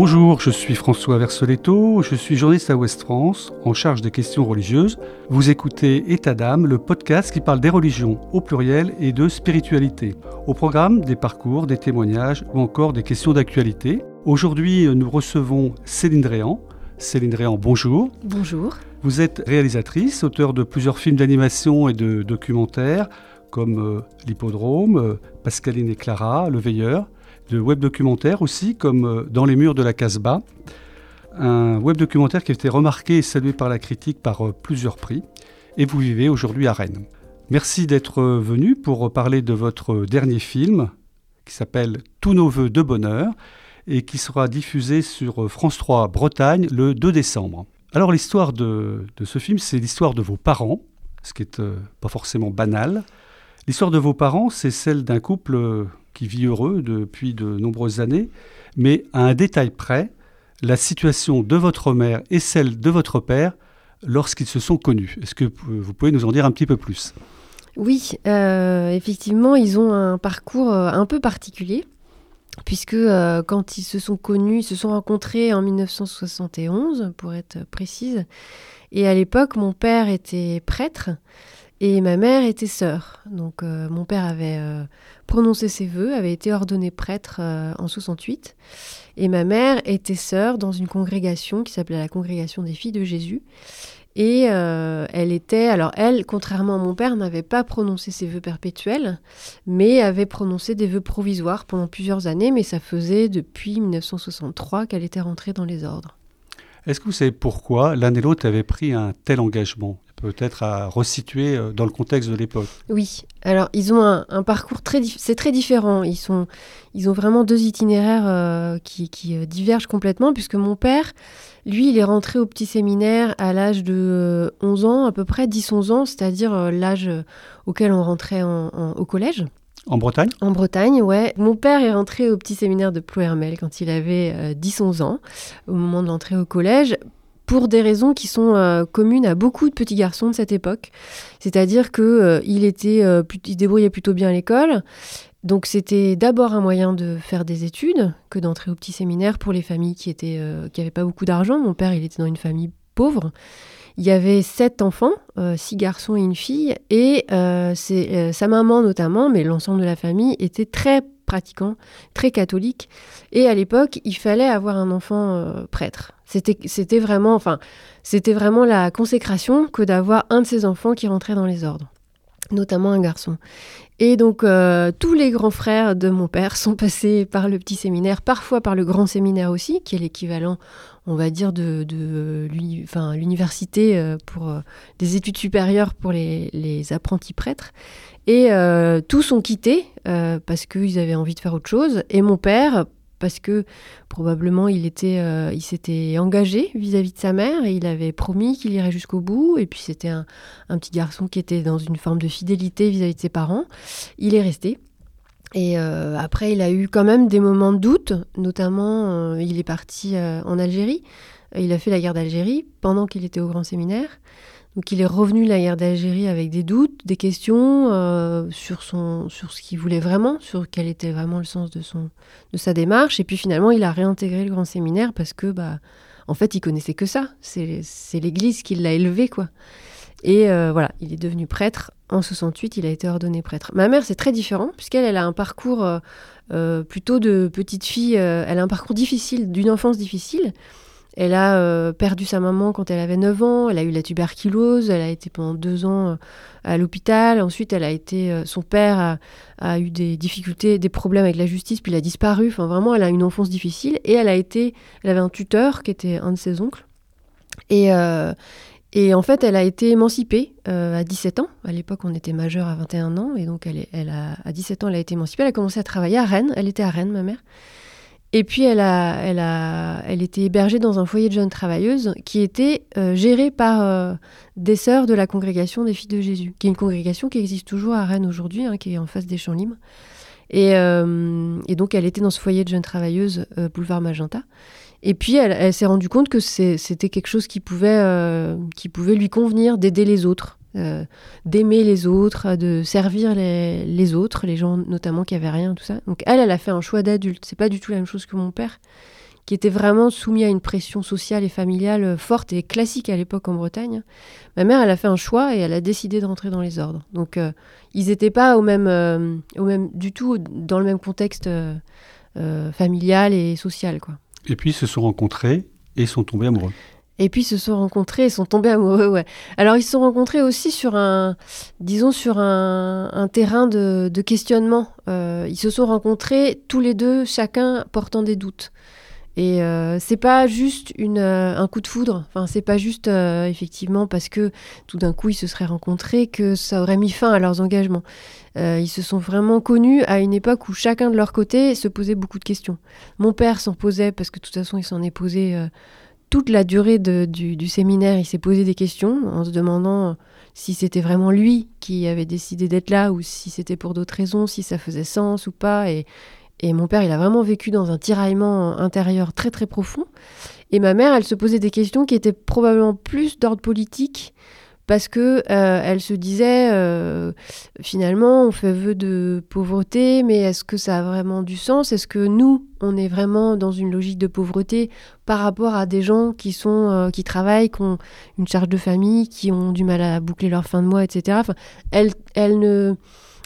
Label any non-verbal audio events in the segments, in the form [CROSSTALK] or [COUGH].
Bonjour, je suis François Versoletto, je suis journaliste à Ouest France, en charge des questions religieuses. Vous écoutez État d'âme, le podcast qui parle des religions au pluriel et de spiritualité. Au programme, des parcours, des témoignages ou encore des questions d'actualité. Aujourd'hui, nous recevons Céline Dréan. Céline Dréan, bonjour. Bonjour. Vous êtes réalisatrice, auteur de plusieurs films d'animation et de documentaires, comme euh, L'Hippodrome, euh, Pascaline et Clara, Le Veilleur de web documentaires aussi, comme euh, Dans les murs de la Casbah, un web documentaire qui a été remarqué et salué par la critique par euh, plusieurs prix. Et vous vivez aujourd'hui à Rennes. Merci d'être euh, venu pour parler de votre dernier film qui s'appelle Tous nos voeux de bonheur et qui sera diffusé sur France 3 Bretagne le 2 décembre. Alors l'histoire de, ce film, c'est l'histoire de vos parents, ce qui n'est pas forcément banal. L'histoire de vos parents, c'est celle d'un couple qui vit heureux depuis de nombreuses années, mais à un détail près, la situation de votre mère et celle de votre père lorsqu'ils se sont connus. Est-ce que vous pouvez nous en dire un petit peu plus? Oui, euh, effectivement, ils ont un parcours euh, un peu particulier, puisque euh, quand ils se sont connus, ils se sont rencontrés en 1971, pour être précise, et à l'époque, mon père était prêtre. Et ma mère était sœur. Donc euh, mon père avait euh, prononcé ses vœux, avait été ordonné prêtre euh, en 68. Et ma mère était sœur dans une congrégation qui s'appelait la Congrégation des filles de Jésus. Et elle était, alors elle, contrairement à mon père, n'avait pas prononcé ses vœux perpétuels, mais avait prononcé des vœux provisoires pendant plusieurs années, mais ça faisait depuis 1963 qu'elle était rentrée dans les ordres. Est-ce que vous savez pourquoi l'un et l'autre avaient pris un tel engagement? Peut-être à resituer euh, dans le contexte de l'époque. Oui, alors ils ont un, parcours très, c'est très différent. Ils sont, ils ont vraiment deux itinéraires euh, qui, euh, divergent complètement, puisque mon père, lui, il est rentré au petit séminaire à l'âge de 11 ans, à peu près 10-11 ans, c'est-à-dire l'âge auquel on rentrait au collège. En Bretagne? En Bretagne, ouais. Mon père est rentré au petit séminaire de Plouermel quand il avait 10-11 ans, au moment de l'entrée au collège, pour des raisons qui sont euh, communes à beaucoup de petits garçons de cette époque. C'est-à-dire que euh, il était, euh, il débrouillait plutôt bien à l'école. Donc c'était d'abord un moyen de faire des études que d'entrer au petit séminaire pour les familles qui étaient, qui n'avaient pas beaucoup d'argent. Mon père, il était dans une famille pauvre. Il y avait sept enfants, six garçons et une fille, et c'est sa maman notamment, mais l'ensemble de la famille était très pratiquant, très catholique. Et à l'époque, il fallait avoir un enfant prêtre. C'était vraiment, enfin, c'était vraiment la consécration que d'avoir un de ses enfants qui rentrait dans les ordres, notamment un garçon. Et donc, euh, tous les grands frères de mon père sont passés par le petit séminaire, parfois par le grand séminaire aussi, qui est l'équivalent, on va dire, de, l'université euh, pour euh, des études supérieures pour les, apprentis prêtres. Et tous ont quitté parce qu'ils avaient envie de faire autre chose. Et mon père, parce que probablement il était, euh, il s'était engagé vis-à-vis de sa mère et il avait promis qu'il irait jusqu'au bout. Et puis c'était un, petit garçon qui était dans une forme de fidélité vis-à-vis de ses parents. Il est resté. Et euh, après, il a eu quand même des moments de doute, notamment euh, il est parti en Algérie. Il a fait la guerre d'Algérie pendant qu'il était au grand séminaire. Donc il est revenu la guerre d'Algérie avec des doutes, des questions euh, sur, son, sur ce qu'il voulait vraiment, sur quel était vraiment le sens de, son, de sa démarche. Et puis finalement, il a réintégré le grand séminaire parce que, bah, en fait, il connaissait que ça. C'est l'Église qui l'a élevé, quoi. Et euh, voilà, il est devenu prêtre. En 68, il a été ordonné prêtre. Ma mère, c'est très différent, puisqu'elle elle a un parcours euh, plutôt de petite fille. elle a un parcours difficile, d'une enfance difficile. Elle a euh, perdu sa maman quand elle avait 9 ans, elle a eu la tuberculose, elle a été pendant deux ans euh, à l'hôpital. Ensuite, elle a été, euh, son père a, eu des difficultés, des problèmes avec la justice, puis il a disparu. Enfin, vraiment, elle a une enfance difficile. Et elle a été, elle avait un tuteur qui était un de ses oncles. Et, et en fait, elle a été émancipée à 17 ans. À l'époque, on était majeur à 21 ans. Et donc, elle, elle a, à 17 ans, elle a été émancipée. Elle a commencé à travailler à Rennes. Elle était à Rennes, ma mère. Et puis elle a, elle a, elle était hébergée dans un foyer de jeunes travailleuses qui était euh, géré par euh, des sœurs de la congrégation des filles de Jésus, qui est une congrégation qui existe toujours à Rennes aujourd'hui, hein, qui est en face des Champs Libres. Et, euh, et, donc elle était dans ce foyer de jeunes travailleuses, boulevard Magenta. Et puis elle, elle s'est rendue compte que c'était quelque chose qui pouvait, qui pouvait lui convenir, d'aider les autres. Euh, d'aimer les autres, de servir les, autres, les gens notamment qui avaient rien, tout ça. Donc elle, elle a fait un choix d'adulte. C'est pas du tout la même chose que mon père, qui étaient vraiment soumis à une pression sociale et familiale forte et classique à l'époque en Bretagne. Ma mère, elle a fait un choix et elle a décidé de rentrer dans les ordres. Donc, euh, ils n'étaient pas au même, au même, du tout dans le même contexte familial et social, quoi. Et puis, ils se sont rencontrés et sont tombés amoureux. Et puis ils se sont rencontrés et sont tombés amoureux. Alors ils se sont rencontrés aussi sur un, disons, sur un, terrain de, questionnement. Euh, ils se sont rencontrés tous les deux, chacun portant des doutes. Et euh, c'est pas juste une, euh, un coup de foudre. Enfin, c'est pas juste effectivement parce que tout d'un coup ils se seraient rencontrés que ça aurait mis fin à leurs engagements. ils se sont vraiment connus à une époque où chacun de leur côté se posait beaucoup de questions. Mon père s'en posait parce que de toute façon il s'en est posé toute la durée du, séminaire, il s'est posé des questions en se demandant si c'était vraiment lui qui avait décidé d'être là ou si c'était pour d'autres raisons, si ça faisait sens ou pas. Et, mon père, il a vraiment vécu dans un tiraillement intérieur très très profond. Et ma mère, elle se posait des questions qui étaient probablement plus d'ordre politique parce que euh, elle se disait euh, finalement on fait vœu de pauvreté mais est-ce que ça a vraiment du sens? Est-ce que nous on est vraiment dans une logique de pauvreté par rapport à des gens qui sont euh, qui travaillent qui ont une charge de famille qui ont du mal à boucler leur fin de mois etc elle elle ne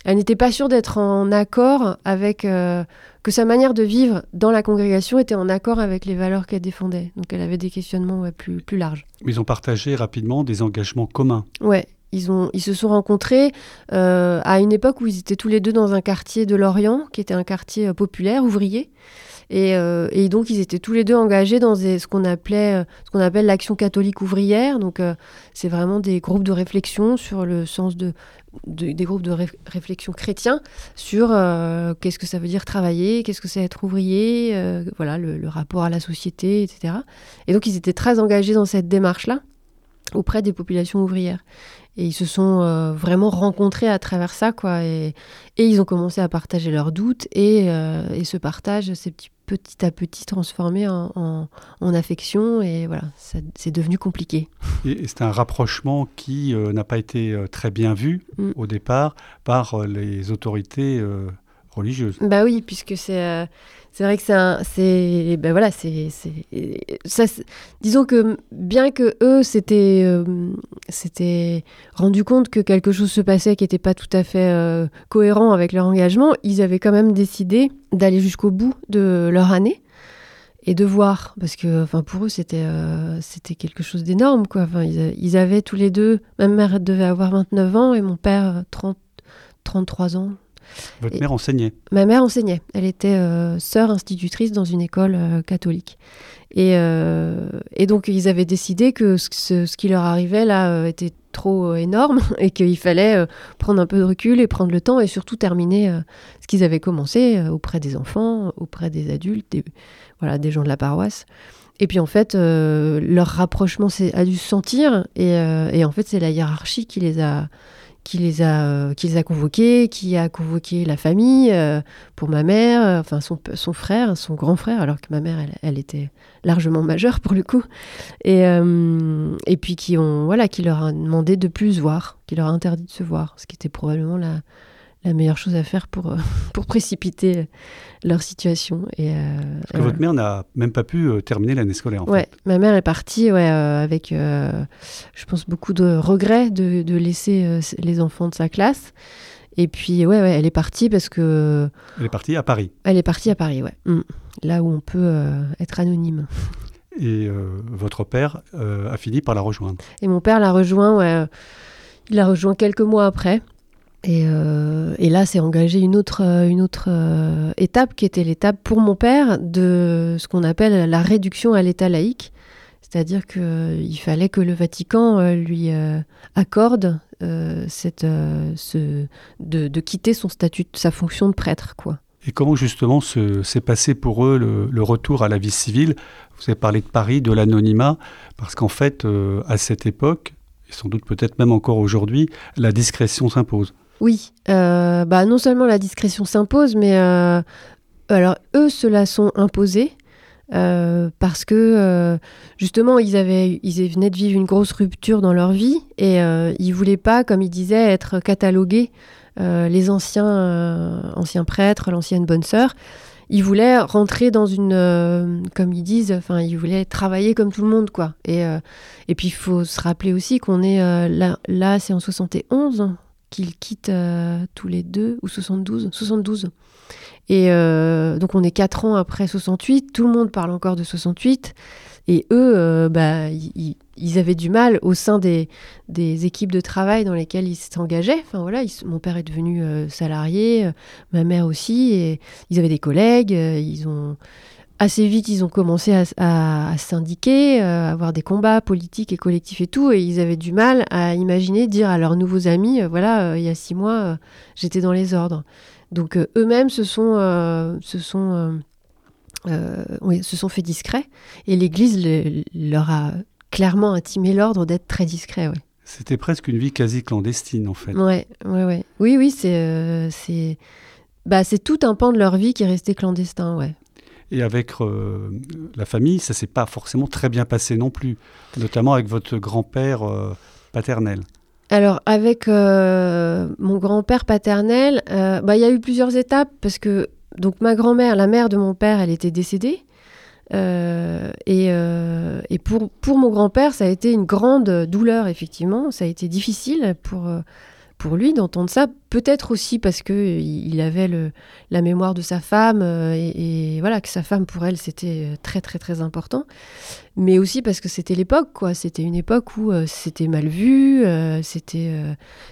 elle n'était pas sûre d'être en accord avec que sa manière de vivre dans la congrégation était en accord avec les valeurs qu'elle défendait. Donc elle avait des questionnements plus, plus larges. Ils ont partagé rapidement des engagements communs. Ouais, ils, ont, ils se sont rencontrés euh, à une époque où ils étaient tous les deux dans un quartier de Lorient, qui était un quartier euh, populaire, ouvrier. Euh, et, donc ils étaient tous les deux engagés dans ce qu'on appelait, ce qu'on appelle l'action catholique ouvrière. Donc c'est vraiment des groupes de réflexion sur le sens de des groupes de réflexion chrétiens sur euh, qu'est-ce que ça veut dire travailler, qu'est-ce que c'est être ouvrier, euh, voilà, le, rapport à la société, etc. Et donc ils étaient très engagés dans cette démarche-là auprès des populations ouvrières. Et ils se sont euh, vraiment rencontrés à travers ça, quoi. Et, et, ils ont commencé à partager leurs doutes. Et, et ce partage s'est petit, petit, à petit transformé en, en, affection. Et voilà, c'est devenu compliqué. Et c'est un rapprochement qui euh, n'a pas été euh, très bien vu mm. au départ par les autorités religieuse. Bah oui, puisque c'est euh, c'est vrai que c'est ben voilà c'est disons que bien que eux s'étaient euh, rendu compte que quelque chose se passait qui n'était pas tout à fait euh, cohérent avec leur engagement, ils avaient quand même décidé d'aller jusqu'au bout de leur année et de voir. Parce que enfin pour eux c'était c'était quelque chose d'énorme quoi. Ils, ils, avaient tous les deux ma mère devait avoir 29 ans et mon père 30 33 ans votre mère enseignait Ma mère enseignait. Elle était euh, sœur institutrice dans une école euh, catholique. Et, euh, et, donc, ils avaient décidé que ce, ce qui leur arrivait là était trop énorme [LAUGHS] et qu'il fallait prendre un peu de recul et prendre le temps et surtout terminer ce qu'ils avaient commencé auprès des enfants, auprès des adultes, des, voilà, des gens de la paroisse. Et puis en fait, leur rapprochement a dû se sentir et, et en fait, c'est la hiérarchie qui les a qui les a, euh, qui les a convoqués, qui a convoqué la famille euh, pour ma mère, euh, enfin son, son, frère, son grand frère, alors que ma mère, elle, elle était largement majeure pour le coup, et, et puis qui ont, voilà, qui leur a demandé de plus voir, qui leur a interdit de se voir, ce qui était probablement la, la meilleure chose à faire pour, [LAUGHS] pour précipiter leur situation. Et, euh, Parce que votre mère n'a même pas pu euh, terminer l'année scolaire. En ouais, ma mère est partie ouais, euh, avec, je pense, beaucoup de regrets de, de laisser les enfants de sa classe. Et puis, ouais, ouais, elle est partie parce que. Elle est partie à Paris. Elle est partie à Paris, ouais. Mm. Là où on peut être anonyme. Et votre père a fini par la rejoindre. Et mon père l'a rejoint, ouais. Il l'a rejoint quelques mois après. Euh, et, là, c'est engagé une autre, euh, une autre euh, étape qui était l'étape pour mon père de ce qu'on appelle la réduction à l'état laïque. C'est-à-dire qu'il fallait que le Vatican lui accorde cette, ce, de, quitter son statut, sa fonction de prêtre. quoi. Et comment justement s'est passé pour eux le, retour à la vie civile? Vous avez parlé de Paris, de l'anonymat, parce qu'en fait, à cette époque, et sans doute peut-être même encore aujourd'hui, la discrétion s'impose. Oui, euh, bah non seulement la discrétion s'impose, mais euh, eux se la sont imposés. Euh, parce que justement ils avaient venaient de vivre une grosse rupture dans leur vie et ils voulaient pas comme ils disaient être catalogués les anciens, anciens prêtres, l'ancienne bonne sœur, ils voulaient rentrer dans une, comme ils disent, enfin, ils voulaient travailler comme tout le monde, quoi. Et, et puis, il faut se rappeler aussi qu'on est là, là c'est en 71 qu'ils quittent tous les deux, ou 72, 72. Et donc, on est quatre ans après 68, tout le monde parle encore de 68. Et eux, euh, bah, ils, avaient du mal au sein des, des, équipes de travail dans lesquelles ils s'engageaient. Enfin, voilà, mon père est devenu euh, salarié, euh, ma mère aussi, et ils avaient des collègues. ils ont assez vite, ils ont commencé à, à, syndiquer, à avoir des combats politiques et collectifs et tout, et ils avaient du mal à imaginer dire à leurs nouveaux amis, voilà, il y a six mois, j'étais dans les ordres. Donc eux-mêmes se sont, se sont euh, se sont fait discrets et l'Église leur a clairement intimé l'ordre d'être très discret. C'était presque une vie quasi clandestine en fait. Ouais, ouais, ouais. Oui, oui, c'est euh, c'est bah, c'est tout un pan de leur vie qui est resté clandestin, ouais. Et avec euh, la famille, ça s'est pas forcément très bien passé non plus, notamment avec votre grand-père paternel. Alors avec mon grand-père paternel, bah, il y a eu plusieurs étapes parce que donc ma grand-mère, la mère de mon père, elle était décédée. Euh, et, euh, et pour, pour mon grand-père, ça a été une grande douleur, effectivement. Ça a été difficile pour, euh, pour lui d'entendre ça. Peut-être aussi parce que il avait le, la mémoire de sa femme euh, et, voilà que sa femme pour elle c'était euh, très très très important. Mais aussi parce que c'était l'époque quoi. C'était une époque où euh, c'était mal vu, c'était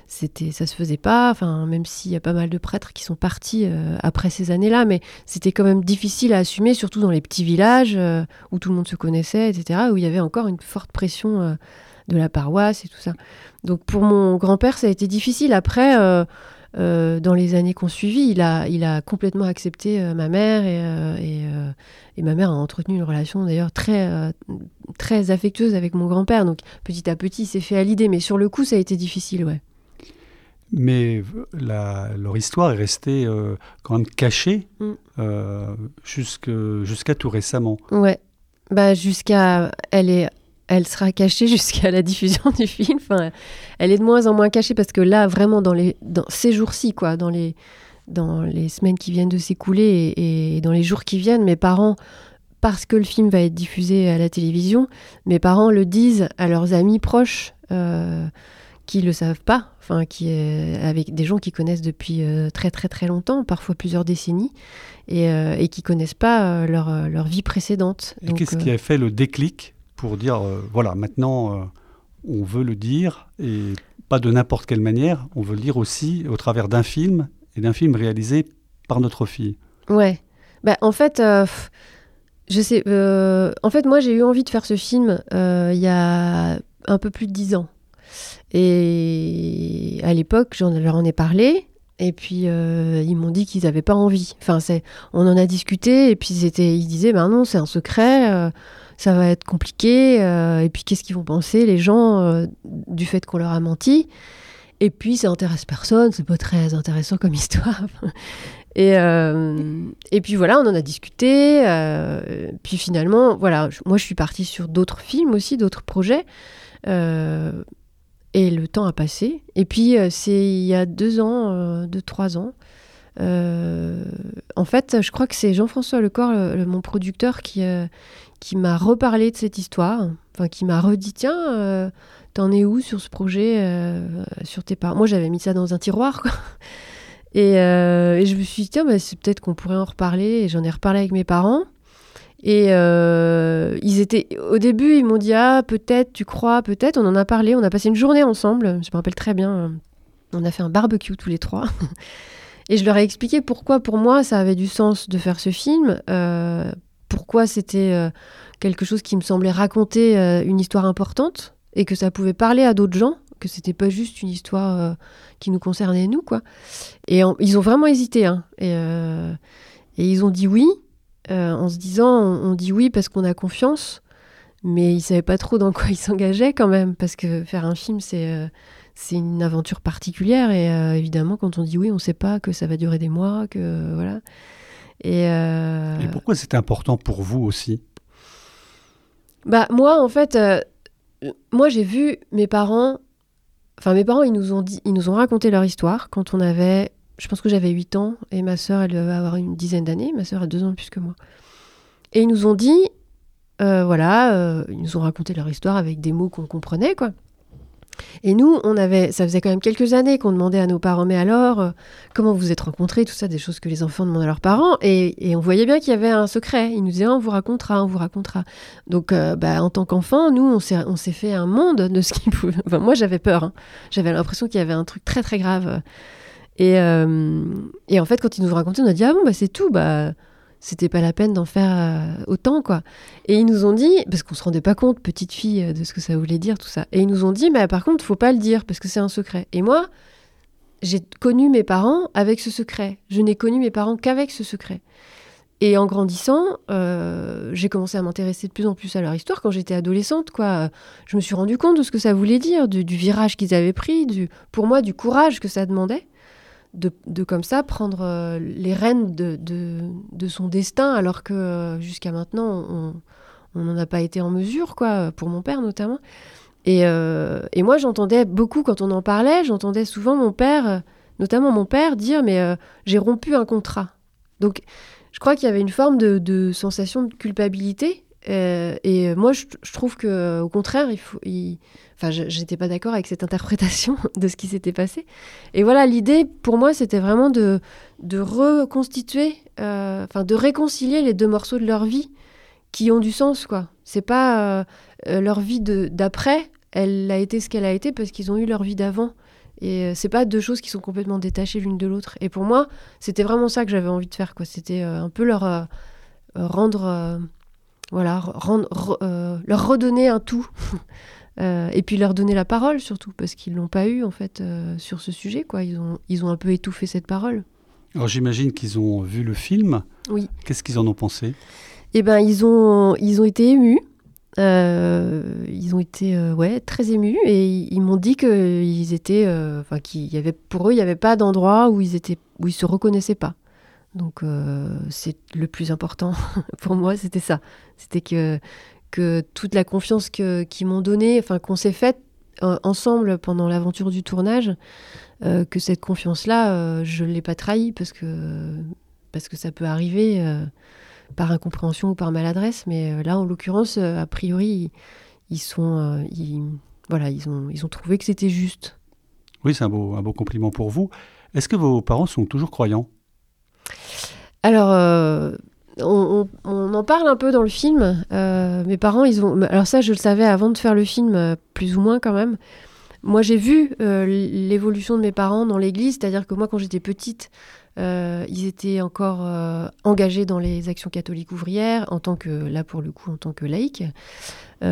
c'était ça se faisait pas. Enfin même s'il y a pas mal de prêtres qui sont partis après ces années-là, mais c'était quand même difficile à assumer, surtout dans les petits villages où tout le monde se connaissait, etc. Où il y avait encore une forte pression de la paroisse et tout ça. Donc pour mon grand-père, ça a été difficile. Après, euh, euh, dans les années qu'on suivi, il a, il a complètement accepté euh, ma mère et, et, ma mère a entretenu une relation d'ailleurs très, très affectueuse avec mon grand-père. Donc petit à petit, il s'est fait à l'idée. Mais sur le coup, ça a été difficile, ouais. Mais leur histoire est restée quand même cachée mm. jusqu'à tout récemment. Ouais. Bah, jusqu'à. Elle est elle sera cachée [LAUGHS] jusqu'à la diffusion du film. Enfin, elle est de moins en moins cachée parce que là, vraiment, dans, les, dans ces jours-ci, quoi, dans les, dans les semaines qui viennent de s'écouler et, dans les jours qui viennent, mes parents, parce que le film va être diffusé à la télévision, mes parents le disent à leurs amis proches euh, qui ne le savent pas, enfin, qui, avec des gens qui connaissent depuis euh, très très très longtemps, parfois plusieurs décennies, et, euh, et qui connaissent pas leur, leur vie précédente. Et qu'est-ce qui a fait le déclic pour dire, euh, voilà, maintenant, euh, on veut le dire, et pas de n'importe quelle manière, on veut le dire aussi au travers d'un film, et d'un film réalisé par notre fille. Ouais. Bah, en fait, euh, je sais. en fait, moi, j'ai eu envie de faire ce film il y a un peu plus de dix ans. Et à l'époque, j'en leur en ai parlé. Et puis ils m'ont dit qu'ils n'avaient pas envie. Enfin, c'est, on en a discuté et puis ils, disaient, ben non, c'est un secret ça va être compliqué. Euh, et puis, qu'est-ce qu'ils vont penser, les gens, euh, du fait qu'on leur a menti Et puis, ça intéresse personne, c'est pas très intéressant comme [LAUGHS] histoire. et, euh, et puis voilà, on en a discuté. puis finalement, voilà, moi, je suis partie sur d'autres films aussi, d'autres projets. et le temps a passé. Et puis, c'est il y a deux ans, deux, trois ans. En fait, je crois que c'est Jean-François Lecor, mon producteur, qui, qui m'a reparlé de cette histoire, enfin qui m'a redit tiens, euh, t'en es où sur ce projet, euh, sur tes parents Moi j'avais mis ça dans un tiroir quoi. [LAUGHS] Et, euh, et je me suis dit tiens, bah, c'est peut-être qu'on pourrait en reparler. Et j'en ai reparlé avec mes parents. Et ils étaient au début, ils m'ont dit ah peut-être, tu crois, peut-être. On en a parlé, on a passé une journée ensemble. Je me rappelle très bien. On a fait un barbecue tous les trois. [LAUGHS] Et je leur ai expliqué pourquoi, pour moi, ça avait du sens de faire ce film, pourquoi c'était euh, quelque chose qui me semblait raconter euh, une histoire importante et que ça pouvait parler à d'autres gens, que c'était pas juste une histoire euh, qui nous concernait nous, quoi. Et ils ont vraiment hésité, hein. et, ils ont dit oui, en se disant on, dit oui parce qu'on a confiance, mais ils savaient pas trop dans quoi ils s'engageaient quand même, parce que faire un film, c'est c'est une aventure particulière et évidemment quand on dit oui on sait pas que ça va durer des mois que voilà euh, et, pourquoi c'est important pour vous aussi? Bah moi en fait, euh, moi j'ai vu mes parents Enfin, mes parents, ils nous ont dit, ils nous ont raconté leur histoire quand on avait, je pense que j'avais 8 ans et ma sœur, elle devait avoir une dizaine d'années. Ma sœur a deux ans de plus que moi. Et ils nous ont dit, euh, voilà, euh, ils nous ont raconté leur histoire avec des mots qu'on comprenait, quoi. Et nous, on avait, ça faisait quand même quelques années qu'on demandait à nos parents, mais alors, euh, comment vous êtes rencontrés, tout ça, des choses que les enfants demandent à leurs parents. Et, on voyait bien qu'il y avait un secret. Ils nous disaient, on vous racontera, on vous racontera. Donc, bah, en tant qu'enfant, nous, on s'est, fait un monde de ce qui [LAUGHS] pouvait. Enfin, moi, j'avais peur. Hein. J'avais l'impression qu'il y avait un truc très, très grave. Et, et, en fait, quand ils nous ont raconté, on a dit, ah bon, bah, c'est tout. Bah, c'était pas la peine d'en faire euh, autant, quoi. Et ils nous ont dit, parce qu'on se rendait pas compte, petite fille, euh, de ce que ça voulait dire, tout ça. Et ils nous ont dit, mais par contre, faut pas le dire, parce que c'est un secret. Et moi, j'ai connu mes parents avec ce secret. Je n'ai connu mes parents qu'avec ce secret. Et en grandissant, euh, j'ai commencé à m'intéresser de plus en plus à leur histoire. Quand j'étais adolescente, quoi, je me suis rendu compte de ce que ça voulait dire, du, du virage qu'ils avaient pris, du, pour moi, du courage que ça demandait de, comme ça prendre euh, les rênes de, de, son destin, alors que euh, jusqu'à maintenant, on n'en a pas été en mesure, quoi, pour mon père notamment. Et, euh, et moi, j'entendais beaucoup, quand on en parlait, j'entendais souvent mon père, notamment mon père, dire Mais j'ai rompu un contrat. Donc, je crois qu'il y avait une forme de, sensation de culpabilité. Et moi, je, trouve que, au contraire, il faut. Enfin, j'étais pas d'accord avec cette interprétation [LAUGHS] de ce qui s'était passé. Et voilà, l'idée pour moi, c'était vraiment de, reconstituer, euh, de réconcilier les deux morceaux de leur vie qui ont du sens, quoi. C'est pas euh, euh, leur vie d'après, elle a été ce qu'elle a été parce qu'ils ont eu leur vie d'avant. Et c'est pas deux choses qui sont complètement détachées l'une de l'autre. Et pour moi, c'était vraiment ça que j'avais envie de faire, quoi. C'était un peu leur rendre, voilà, rendre, leur redonner un tout. [LAUGHS] Euh, et puis leur donner la parole surtout, parce qu'ils l'ont pas eu en fait euh, sur ce sujet. Quoi. Ils, ont, ils ont un peu étouffé cette parole. Alors j'imagine qu'ils ont vu le film. Oui. Qu'est-ce qu'ils en ont pensé? Eh ben ils ont, ils ont été émus. Euh, ils ont été ouais, très émus et ils, m'ont dit qu'ils étaient, enfin qu'il y avait pour eux il n'y avait pas d'endroit où ils étaient, où ils se reconnaissaient pas. Donc c'est le plus important [LAUGHS] pour moi, c'était ça. C'était que toute la confiance qu'ils m'ont donnée, enfin qu'on s'est faite euh, ensemble pendant l'aventure du tournage, euh, que cette confiance-là, euh, je ne l'ai pas trahie parce que, parce que ça peut arriver par incompréhension ou par maladresse, mais là, en l'occurrence, a priori, ils, sont, voilà, ils ont, ils ont trouvé que c'était juste. Oui, c'est un beau, un beau compliment pour vous. Est-ce que vos parents sont toujours croyants? Alors, on, en parle un peu dans le film. Euh, mes parents, ils ont. Alors, ça, je le savais avant de faire le film, euh, plus ou moins quand même. Moi, j'ai vu euh, l'évolution de mes parents dans l'église, c'est-à-dire que moi, quand j'étais petite, ils étaient encore engagés dans les actions catholiques ouvrières, en tant que, là pour le coup, en tant que laïcs. et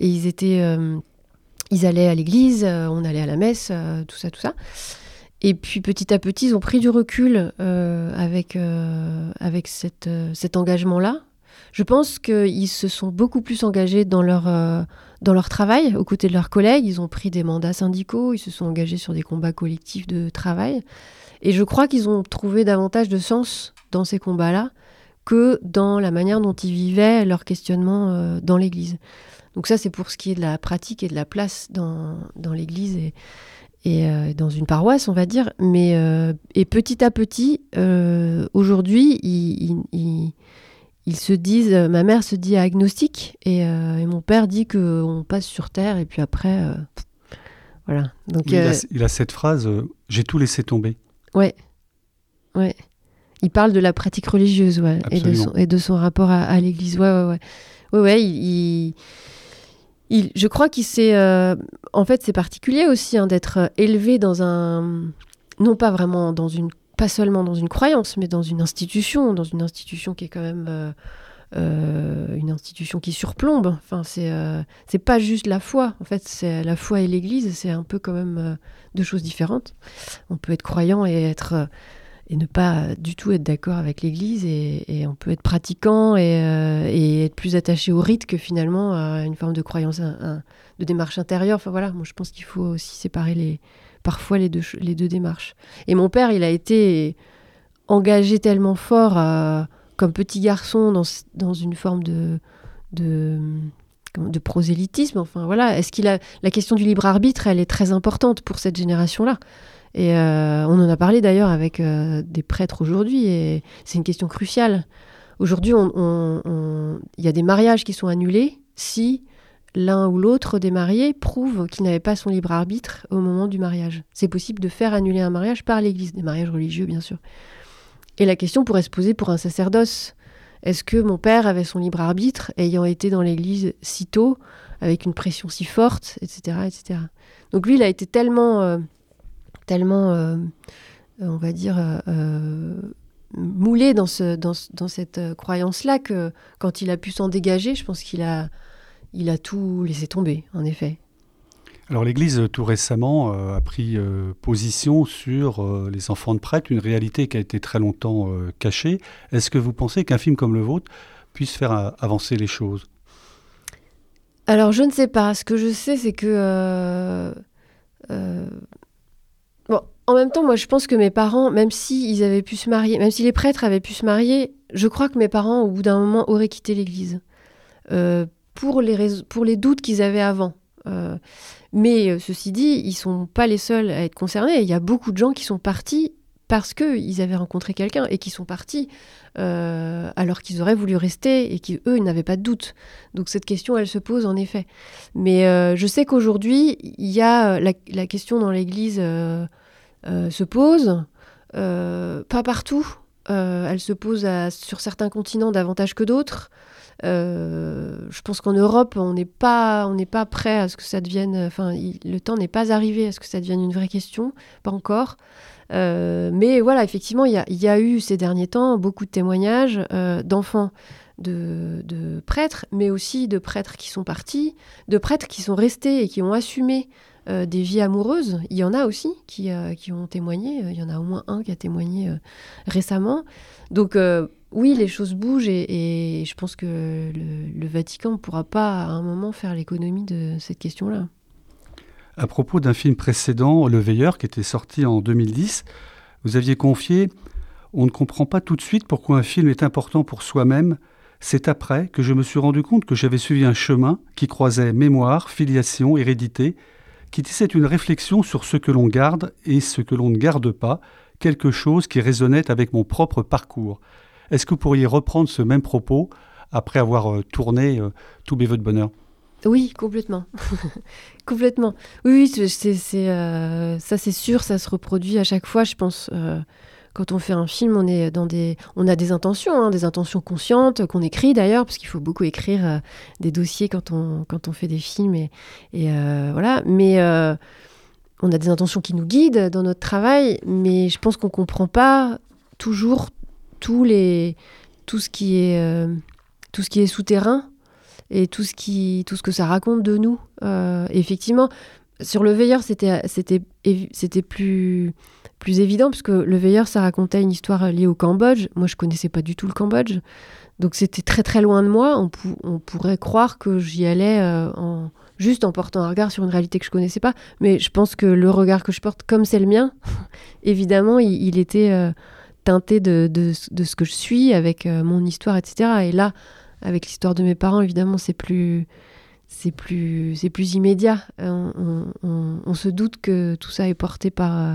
ils étaient. ils allaient à l'église, on allait à la messe, tout ça, tout ça. Et puis petit à petit, ils ont pris du recul euh, avec, euh, avec cette, euh, cet engagement-là. Je pense qu'ils se sont beaucoup plus engagés dans leur, dans leur travail, aux côtés de leurs collègues. Ils ont pris des mandats syndicaux, ils se sont engagés sur des combats collectifs de travail. Et je crois qu'ils ont trouvé davantage de sens dans ces combats-là que dans la manière dont ils vivaient leur questionnement dans l'Église. Donc ça, c'est pour ce qui est de la pratique et de la place dans, dans l'Église. Et euh, dans une paroisse, on va dire. Mais euh, et petit à petit, euh, aujourd'hui, ils, se disent, ma mère se dit agnostique et, mon père dit qu'on passe sur terre et puis après, voilà. Donc il a, cette phrase, j'ai tout laissé tomber. Ouais, ouais. Il parle de la pratique religieuse, ouais, et de, son, et de son rapport à, l'Église. Ouais, ouais, ouais. Ouais, ouais, il je crois qu'il s'est. Euh, en fait, c'est particulier aussi hein, d'être euh, élevé dans un. Non pas vraiment dans une. Pas seulement dans une croyance, mais dans une institution, dans une institution qui est quand même. Euh, une institution qui surplombe. Enfin, c'est c'est pas juste la foi. En fait, c'est la foi et l'Église, c'est un peu quand même deux choses différentes. On peut être croyant et être et ne pas du tout être d'accord avec l'Église et, on peut être pratiquant euh, et, être plus attaché au rite que finalement à une forme de croyance, de démarche intérieure. Enfin voilà, moi je pense qu'il faut aussi séparer les, parfois les deux, les deux démarches. Et mon père, il a été engagé tellement fort euh, comme petit garçon dans, dans une forme de, de de prosélytisme. Enfin voilà, est-ce qu'il a la question du libre arbitre, elle est très importante pour cette génération-là. Et on en a parlé d'ailleurs avec des prêtres aujourd'hui, et c'est une question cruciale. Aujourd'hui, il y a des mariages qui sont annulés si l'un ou l'autre des mariés prouve qu'il n'avait pas son libre arbitre au moment du mariage. C'est possible de faire annuler un mariage par l'Église, des mariages religieux bien sûr. Et la question pourrait se poser pour un sacerdoce. Est-ce que mon père avait son libre arbitre ayant été dans l'Église si tôt, avec une pression si forte, etc. etc. Donc lui, il a été tellement, euh, tellement euh, on va dire, euh, moulé dans, ce, dans, dans cette croyance-là que quand il a pu s'en dégager, je pense qu'il a il a tout laissé tomber, en effet. Alors l'Église, tout récemment, euh, a pris euh, position sur euh, les enfants de prêtres, une réalité qui a été très longtemps cachée. Est-ce que vous pensez qu'un film comme le vôtre puisse faire avancer les choses? Alors je ne sais pas. Ce que je sais, c'est que... En même temps, moi je pense que mes parents, même s'ils avaient pu se marier, même si les prêtres avaient pu se marier, je crois que mes parents, au bout d'un moment, auraient quitté l'Église pour les, pour les doutes qu'ils avaient avant. Euh, mais euh, ceci dit, ils sont pas les seuls à être concernés. Il y a beaucoup de gens qui sont partis parce qu'ils avaient rencontré quelqu'un et qui sont partis euh, alors qu'ils auraient voulu rester et qu'eux, ils n'avaient pas de doute. Donc cette question, elle se pose en effet. Mais je sais qu'aujourd'hui, il y a la question dans l'Église se pose, pas partout. elle se pose sur certains continents davantage que d'autres. Euh, je pense qu'en Europe, on n'est pas, on n'est pas prêt à ce que ça devienne. Enfin, le temps n'est pas arrivé à ce que ça devienne une vraie question, pas encore. Euh, mais voilà, effectivement, il y, a, eu ces derniers temps beaucoup de témoignages euh, d'enfants de, de, prêtres, mais aussi de prêtres qui sont partis, de prêtres qui sont restés et qui ont assumé des vies amoureuses. Il y en a aussi qui, qui, ont témoigné. Il y en a au moins un qui a témoigné récemment. Donc oui, les choses bougent et, je pense que le, Vatican ne pourra pas à un moment faire l'économie de cette question-là. À propos d'un film précédent, Le Veilleur, qui était sorti en 2010, vous aviez confié On ne comprend pas tout de suite pourquoi un film est important pour soi-même. C'est après que je me suis rendu compte que j'avais suivi un chemin qui croisait mémoire, filiation, hérédité, tissait une réflexion sur ce que l'on garde et ce que l'on ne garde pas, quelque chose qui résonnait avec mon propre parcours. Est-ce que vous pourriez reprendre ce même propos après avoir euh, tourné euh, Tous mes voeux de bonheur? Oui, complètement. [LAUGHS] complètement. Oui, c'est, euh, ça c'est sûr, ça se reproduit à chaque fois, je pense. Quand on fait un film, on, est dans des, on a des intentions, hein, des intentions conscientes, qu'on écrit d'ailleurs, parce qu'il faut beaucoup écrire des dossiers quand on, quand on fait des films. Et, et voilà. Mais on a des intentions qui nous guident dans notre travail, mais je pense qu'on ne comprend pas toujours les, tout, ce qui est, euh, tout ce qui est souterrain et tout ce, qui, tout ce que ça raconte de nous. Euh, effectivement, sur le veilleur, c'était, plus, plus évident, parce que le veilleur, ça racontait une histoire liée au Cambodge. Moi, je connaissais pas du tout le Cambodge. Donc c'était très très loin de moi. On, on pourrait croire que j'y allais euh, en, juste en portant un regard sur une réalité que je connaissais pas. Mais je pense que le regard que je porte, comme c'est le mien, [LAUGHS] évidemment, il, était teinté de, de, ce que je suis, avec euh, mon histoire, etc. Et là, avec l'histoire de mes parents, évidemment, c'est plus, c'est plus, c'est plus immédiat. On, on, se doute que tout ça est porté par, euh,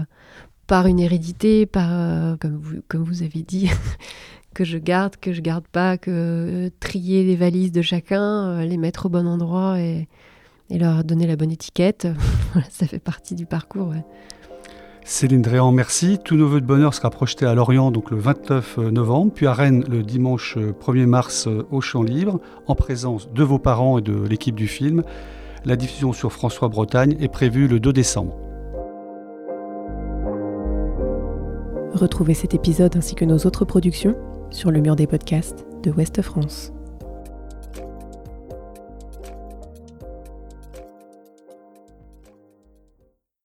par une hérédité, par, euh, comme, vous, comme vous avez dit, [LAUGHS] que je garde, que je garde pas, que trier les valises de chacun, les mettre au bon endroit et, leur donner la bonne étiquette. [LAUGHS] ça fait partie du parcours. Céline Dréan, merci. Tous nos voeux de bonheur sera projeté à Lorient donc le 29 novembre, puis à Rennes le dimanche 1er mars au Champ Libre, en présence de vos parents et de l'équipe du film. La diffusion sur François Bretagne est prévue le 2 décembre. Retrouvez cet épisode ainsi que nos autres productions sur le mur des podcasts de Ouest France.